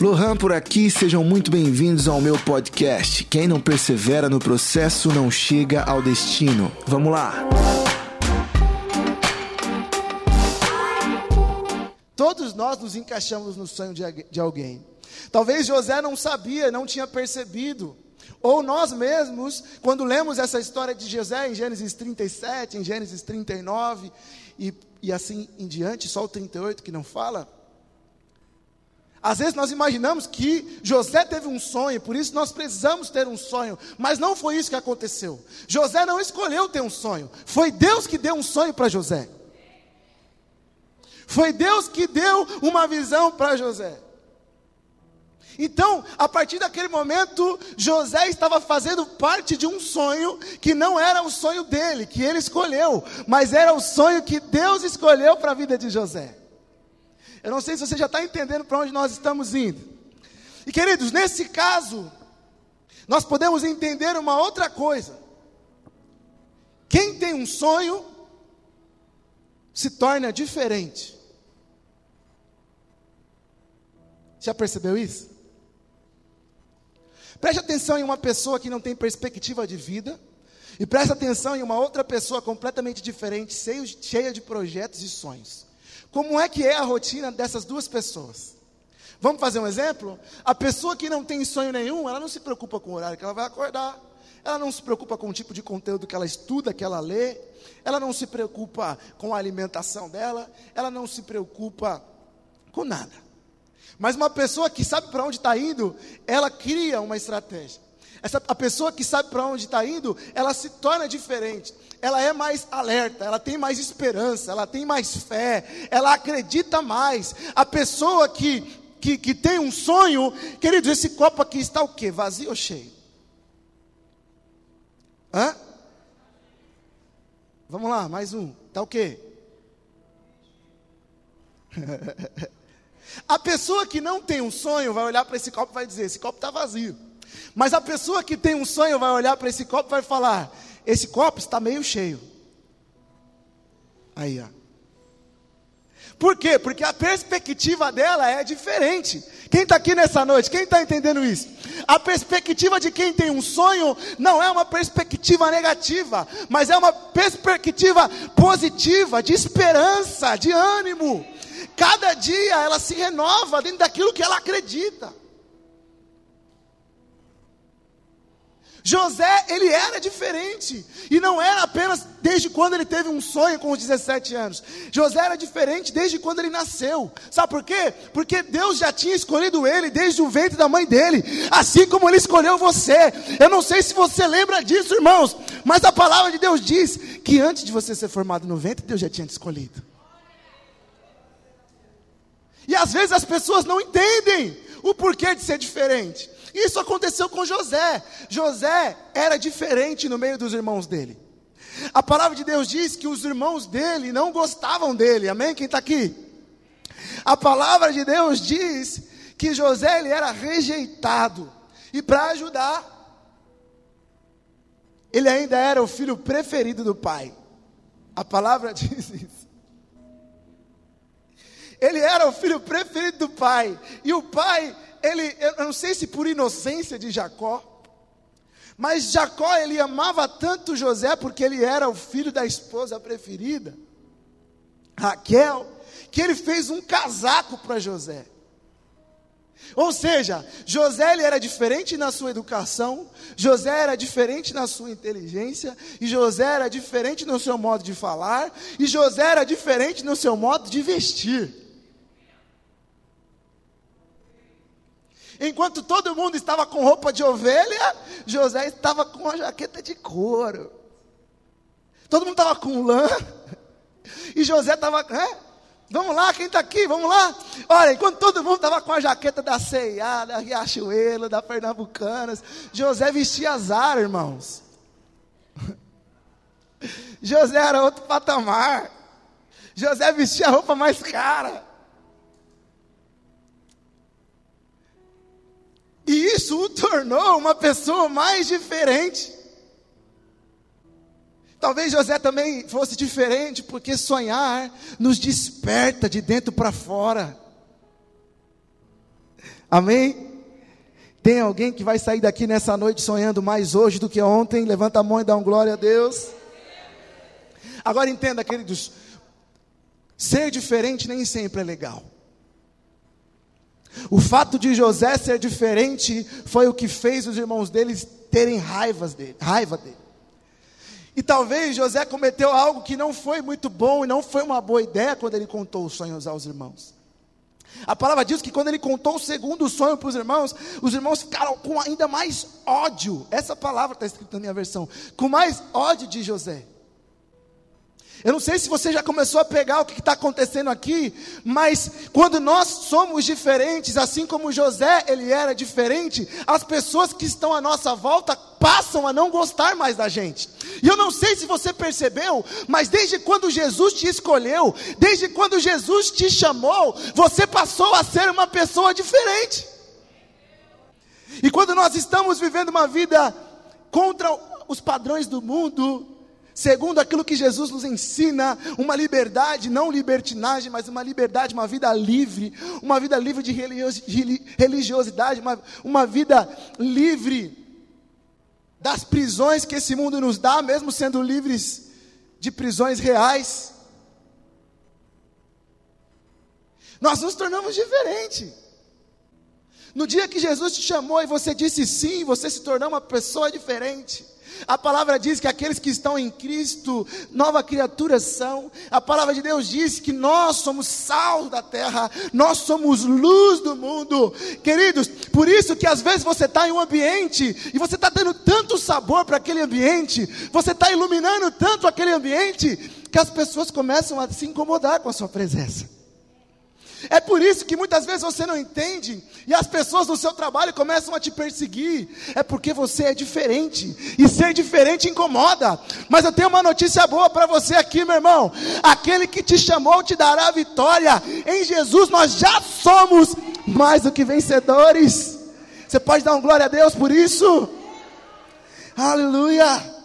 Lohan por aqui, sejam muito bem-vindos ao meu podcast. Quem não persevera no processo não chega ao destino. Vamos lá! Todos nós nos encaixamos no sonho de alguém. Talvez José não sabia, não tinha percebido. Ou nós mesmos, quando lemos essa história de José em Gênesis 37, em Gênesis 39 e, e assim em diante, só o 38 que não fala. Às vezes nós imaginamos que José teve um sonho, por isso nós precisamos ter um sonho, mas não foi isso que aconteceu. José não escolheu ter um sonho, foi Deus que deu um sonho para José. Foi Deus que deu uma visão para José. Então, a partir daquele momento, José estava fazendo parte de um sonho que não era o sonho dele, que ele escolheu, mas era o sonho que Deus escolheu para a vida de José. Eu não sei se você já está entendendo para onde nós estamos indo. E queridos, nesse caso, nós podemos entender uma outra coisa. Quem tem um sonho se torna diferente. Já percebeu isso? Preste atenção em uma pessoa que não tem perspectiva de vida. E preste atenção em uma outra pessoa completamente diferente, cheia de projetos e sonhos. Como é que é a rotina dessas duas pessoas? Vamos fazer um exemplo? A pessoa que não tem sonho nenhum, ela não se preocupa com o horário que ela vai acordar. Ela não se preocupa com o tipo de conteúdo que ela estuda, que ela lê. Ela não se preocupa com a alimentação dela. Ela não se preocupa com nada. Mas uma pessoa que sabe para onde está indo, ela cria uma estratégia. Essa, a pessoa que sabe para onde está indo, ela se torna diferente. Ela é mais alerta, ela tem mais esperança, ela tem mais fé, ela acredita mais. A pessoa que, que, que tem um sonho, queridos, esse copo aqui está o quê? Vazio ou cheio? Hã? Vamos lá, mais um. Está o quê? A pessoa que não tem um sonho vai olhar para esse copo e vai dizer: esse copo está vazio. Mas a pessoa que tem um sonho vai olhar para esse copo e vai falar: esse copo está meio cheio. Aí, ó. Por quê? Porque a perspectiva dela é diferente. Quem está aqui nessa noite? Quem está entendendo isso? A perspectiva de quem tem um sonho não é uma perspectiva negativa, mas é uma perspectiva positiva, de esperança, de ânimo. Cada dia ela se renova dentro daquilo que ela acredita. José, ele era diferente, e não era apenas desde quando ele teve um sonho com os 17 anos. José era diferente desde quando ele nasceu. Sabe por quê? Porque Deus já tinha escolhido ele desde o ventre da mãe dele, assim como ele escolheu você. Eu não sei se você lembra disso, irmãos, mas a palavra de Deus diz que antes de você ser formado no ventre, Deus já tinha te escolhido. E às vezes as pessoas não entendem o porquê de ser diferente. Isso aconteceu com José. José era diferente no meio dos irmãos dele. A palavra de Deus diz que os irmãos dele não gostavam dele. Amém? Quem está aqui? A palavra de Deus diz que José ele era rejeitado. E para ajudar, ele ainda era o filho preferido do pai. A palavra diz isso. Ele era o filho preferido do pai. E o pai, ele, eu não sei se por inocência de Jacó, mas Jacó ele amava tanto José porque ele era o filho da esposa preferida, Raquel, que ele fez um casaco para José. Ou seja, José ele era diferente na sua educação, José era diferente na sua inteligência, e José era diferente no seu modo de falar, e José era diferente no seu modo de vestir. Enquanto todo mundo estava com roupa de ovelha, José estava com uma jaqueta de couro. Todo mundo estava com lã. E José estava. É? Vamos lá, quem está aqui? Vamos lá. Olha, enquanto todo mundo estava com a jaqueta da C&A, da Riachuelo, da Pernambucanas, José vestia azar, irmãos. José era outro patamar. José vestia a roupa mais cara. E isso o tornou uma pessoa mais diferente. Talvez José também fosse diferente, porque sonhar nos desperta de dentro para fora. Amém? Tem alguém que vai sair daqui nessa noite sonhando mais hoje do que ontem? Levanta a mão e dá um glória a Deus. Agora entenda, queridos, ser diferente nem sempre é legal. O fato de José ser diferente foi o que fez os irmãos deles terem raivas dele, raiva dele. E talvez José cometeu algo que não foi muito bom e não foi uma boa ideia quando ele contou os sonhos aos irmãos. A palavra diz que quando ele contou o segundo sonho para os irmãos, os irmãos ficaram com ainda mais ódio. Essa palavra está escrita na minha versão: com mais ódio de José. Eu não sei se você já começou a pegar o que está acontecendo aqui, mas quando nós somos diferentes, assim como José ele era diferente, as pessoas que estão à nossa volta passam a não gostar mais da gente. E eu não sei se você percebeu, mas desde quando Jesus te escolheu, desde quando Jesus te chamou, você passou a ser uma pessoa diferente. E quando nós estamos vivendo uma vida contra os padrões do mundo, segundo aquilo que Jesus nos ensina, uma liberdade, não libertinagem, mas uma liberdade, uma vida livre, uma vida livre de religiosidade, uma, uma vida livre das prisões que esse mundo nos dá, mesmo sendo livres de prisões reais. Nós nos tornamos diferentes. No dia que Jesus te chamou e você disse sim, você se tornou uma pessoa diferente. A palavra diz que aqueles que estão em Cristo, nova criatura são. A palavra de Deus diz que nós somos sal da terra, nós somos luz do mundo. Queridos, por isso que às vezes você está em um ambiente e você está dando tanto sabor para aquele ambiente, você está iluminando tanto aquele ambiente, que as pessoas começam a se incomodar com a sua presença. É por isso que muitas vezes você não entende e as pessoas no seu trabalho começam a te perseguir. É porque você é diferente e ser diferente incomoda. Mas eu tenho uma notícia boa para você aqui, meu irmão. Aquele que te chamou te dará a vitória. Em Jesus nós já somos mais do que vencedores. Você pode dar um glória a Deus por isso? Aleluia!